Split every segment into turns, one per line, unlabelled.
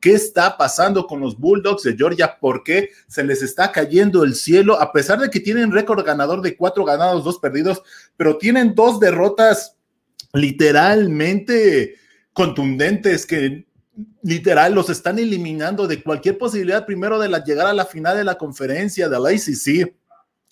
qué está pasando con los Bulldogs de Georgia, por qué se les está cayendo el cielo, a pesar de que tienen récord ganador de cuatro ganados, dos perdidos, pero tienen dos derrotas literalmente contundentes que literal los están eliminando de cualquier posibilidad. Primero de llegar a la final de la conferencia de la ACC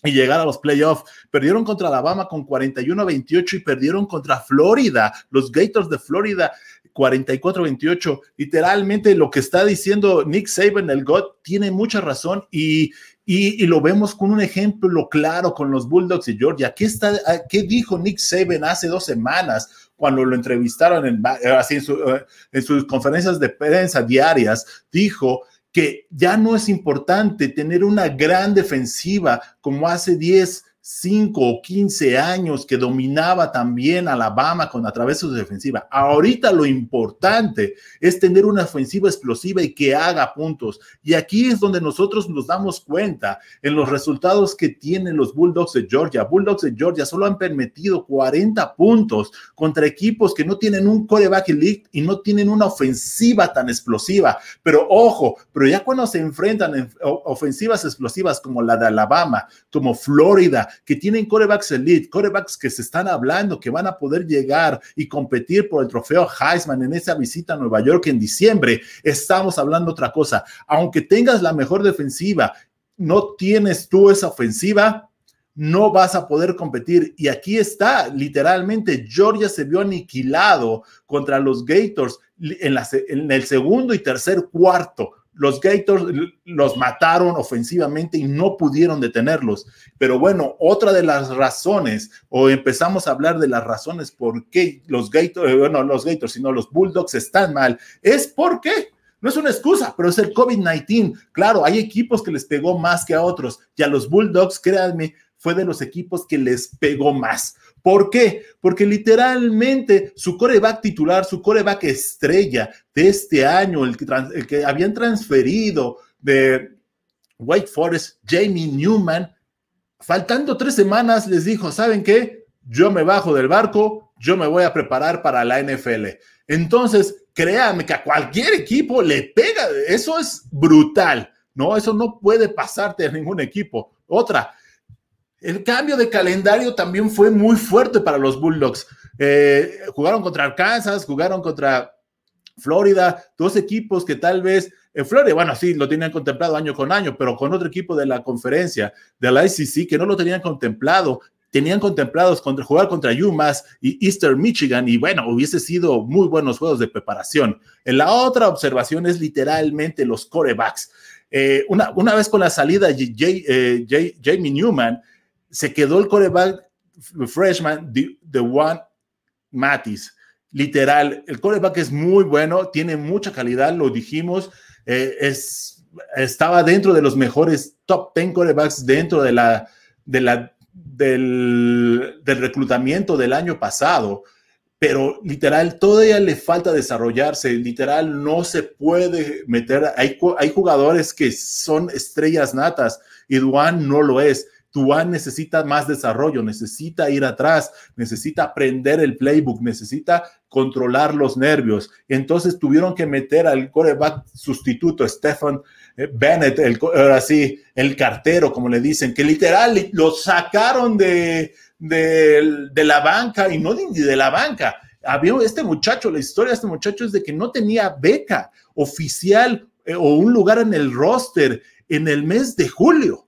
y llegar a los playoffs. Perdieron contra Alabama con 41-28 y perdieron contra Florida, los Gators de Florida 44-28. Literalmente lo que está diciendo Nick Saban, el God, tiene mucha razón y, y, lo vemos con un ejemplo claro con los Bulldogs de Georgia. ¿Qué, está, ¿Qué dijo Nick Saban hace dos semanas? cuando lo entrevistaron en, en sus conferencias de prensa diarias, dijo que ya no es importante tener una gran defensiva como hace 10, 5 o 15 años que dominaba también Alabama con a través de su defensiva. Ahorita lo importante es tener una ofensiva explosiva y que haga puntos. Y aquí es donde nosotros nos damos cuenta en los resultados que tienen los Bulldogs de Georgia. Bulldogs de Georgia solo han permitido 40 puntos contra equipos que no tienen un coreback elite y no tienen una ofensiva tan explosiva. Pero ojo, pero ya cuando se enfrentan en ofensivas explosivas como la de Alabama, como Florida, que tienen corebacks elite, corebacks que se están hablando que van a poder llegar y competir por el trofeo Heisman en esa visita a Nueva York en diciembre, estamos hablando otra cosa. Aunque tengas la mejor defensiva, no tienes tú esa ofensiva, no vas a poder competir. Y aquí está, literalmente, Georgia se vio aniquilado contra los Gators en, en el segundo y tercer cuarto los Gators los mataron ofensivamente y no pudieron detenerlos. Pero bueno, otra de las razones, o empezamos a hablar de las razones por qué los Gators, eh, bueno, los Gators, sino los Bulldogs están mal, es porque no es una excusa, pero es el COVID-19. Claro, hay equipos que les pegó más que a otros y a los Bulldogs, créanme, fue de los equipos que les pegó más. ¿Por qué? Porque literalmente su coreback titular, su coreback estrella de este año, el que, habían transferido de White Forest, Jamie Newman, faltando tres semanas les dijo, ¿saben qué? Yo me bajo del barco, yo me voy a preparar para la NFL. Entonces, créanme que a cualquier equipo le pega, eso es brutal, ¿no? Eso no puede pasarte a ningún equipo. Otra, el cambio de calendario también fue muy fuerte para los Bulldogs. Eh, jugaron contra Arkansas, jugaron contra Florida, dos equipos que tal vez, en Florida, bueno, sí, lo tenían contemplado año con año, pero con otro equipo de la conferencia, de la ICC, que no lo tenían contemplado, tenían contemplados jugar contra UMass y Eastern Michigan, y bueno, hubiese sido muy buenos juegos de preparación. En la otra observación es literalmente los corebacks. Eh, una, una, vez con la salida de eh, Jamie Newman, se quedó el coreback freshman de, Juan Matis. Literal, el coreback es muy bueno, tiene mucha calidad, lo dijimos, eh, es, estaba dentro de los mejores top 10 corebacks dentro de la, de la, del, del reclutamiento del año pasado pero literal todavía le falta desarrollarse, literal no se puede meter, hay, hay jugadores que son estrellas natas y Duan no lo es. Tuan necesita más desarrollo, necesita ir atrás, necesita aprender el playbook, necesita controlar los nervios. Entonces tuvieron que meter al coreback sustituto, Stephen eh, Bennett, el, ahora sí, el cartero, como le dicen, que literal lo sacaron de, de, la banca y no de la banca. Había este muchacho, la historia de este muchacho es de que no tenía beca oficial eh, o un lugar en el roster en el mes de julio.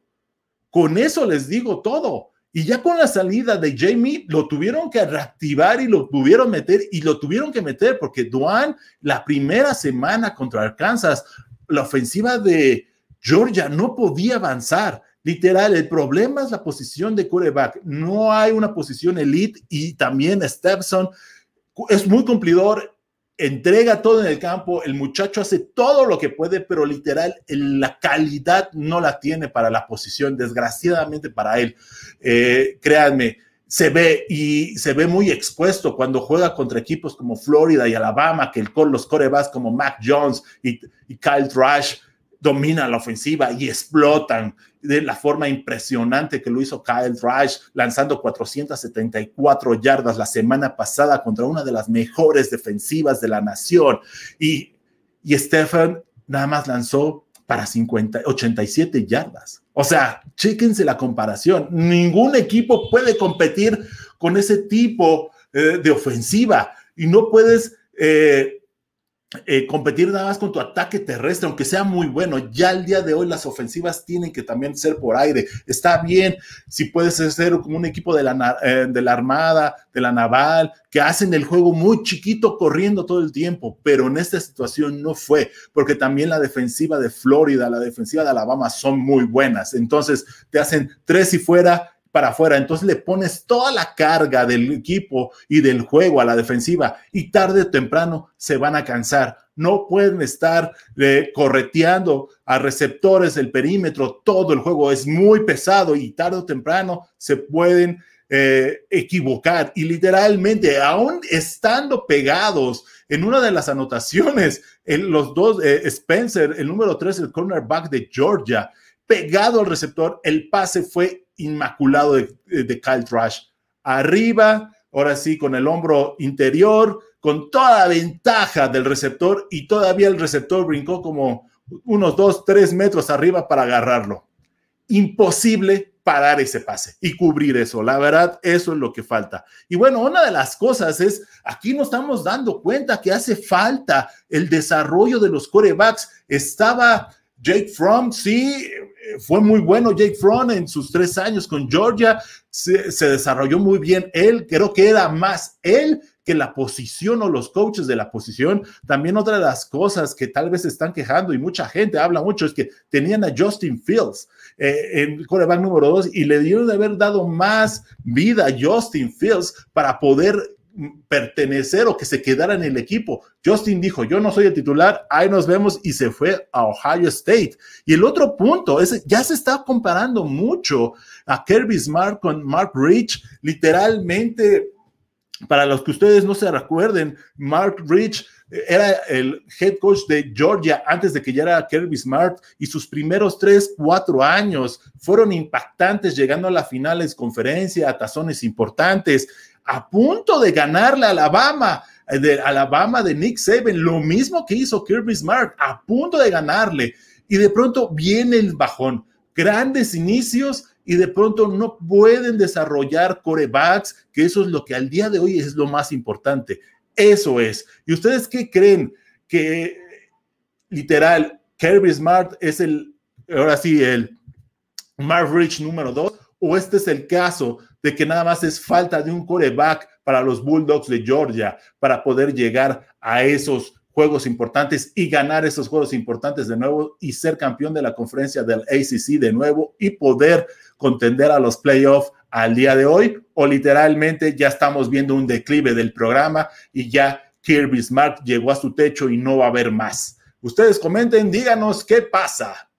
Con eso les digo todo. Y ya con la salida de Jamie, lo tuvieron que reactivar y lo tuvieron meter y lo tuvieron que meter porque Duan, la primera semana contra Arkansas, la ofensiva de Georgia no podía avanzar. Literal, el problema es la posición de quarterback. No hay una posición elite y también Stepson es muy cumplidor entrega todo en el campo, el muchacho hace todo lo que puede, pero literal la calidad no la tiene para la posición, desgraciadamente para él. Eh, créanme, se ve y se ve muy expuesto cuando juega contra equipos como Florida y Alabama, que el, los corebacks como Mac Jones y, y Kyle Trash dominan la ofensiva y explotan de la forma impresionante que lo hizo Kyle Trash, lanzando 474 yardas la semana pasada contra una de las mejores defensivas de la nación. Y, y Stephen nada más lanzó para 50, 87 yardas. O sea, chéquense la comparación. Ningún equipo puede competir con ese tipo eh, de ofensiva y no puedes eh, eh, competir nada más con tu ataque terrestre, aunque sea muy bueno. Ya el día de hoy las ofensivas tienen que también ser por aire. Está bien si puedes ser como un equipo de la, eh, de la Armada, de la Naval, que hacen el juego muy chiquito corriendo todo el tiempo, pero en esta situación no fue, porque también la defensiva de Florida, la defensiva de Alabama son muy buenas. Entonces te hacen tres y fuera para afuera. Entonces le pones toda la carga del equipo y del juego a la defensiva y tarde o temprano se van a cansar. No pueden estar eh, correteando a receptores del perímetro. Todo el juego es muy pesado y tarde o temprano se pueden eh, equivocar. Y literalmente, aún estando pegados en una de las anotaciones, en los dos, eh, Spencer, el número tres, el cornerback de Georgia, pegado al receptor, el pase fue inmaculado de, de Kyle Trash. Arriba, ahora sí, con el hombro interior, con toda la ventaja del receptor y todavía el receptor brincó como unos dos, tres metros arriba para agarrarlo. Imposible parar ese pase y cubrir eso. La verdad, eso es lo que falta. Y bueno, una de las cosas es, aquí nos estamos dando cuenta que hace falta el desarrollo de los corebacks. Estaba Jake Fromm, sí, fue muy bueno Jake Fromm en sus tres años con Georgia, se, desarrolló muy bien él, creo que era más él que la posición o los coaches de la posición. También otra de las cosas que tal vez están quejando y mucha gente habla mucho es que tenían a Justin Fields eh, en coreback número dos y le dieron de haber dado más vida a Justin Fields para poder pertenecer o que se quedara en el equipo. Justin dijo, yo no soy el titular, ahí nos vemos y se fue a Ohio State. Y el otro punto es, ya se está comparando mucho a Kirby Smart con Mark Rich, literalmente, para los que ustedes no se recuerden, Mark Rich era el head coach de Georgia antes de que ya era Kirby Smart y sus primeros tres, cuatro años fueron impactantes llegando a las finales, conferencia, a tazones importantes a punto de ganarle a Alabama, eh, de Alabama de Nick Saban, lo mismo que hizo Kirby Smart, a punto de ganarle. Y de pronto viene el bajón, grandes inicios y de pronto no pueden desarrollar corebacks, que eso es lo que al día de hoy es lo más importante. Eso es. ¿Y ustedes qué creen? Que literal, Kirby Smart es el, ahora sí, el Marv Rich número dos, o este es el caso de que nada más es falta de un coreback para los Bulldogs de Georgia para poder llegar a esos juegos importantes y ganar esos juegos importantes de nuevo y ser campeón de la conferencia del ACC de nuevo y poder contender a los playoffs al día de hoy o literalmente ya estamos viendo un declive del programa y ya Kirby Smart llegó a su techo y no va a haber más. Ustedes comenten, díganos qué pasa.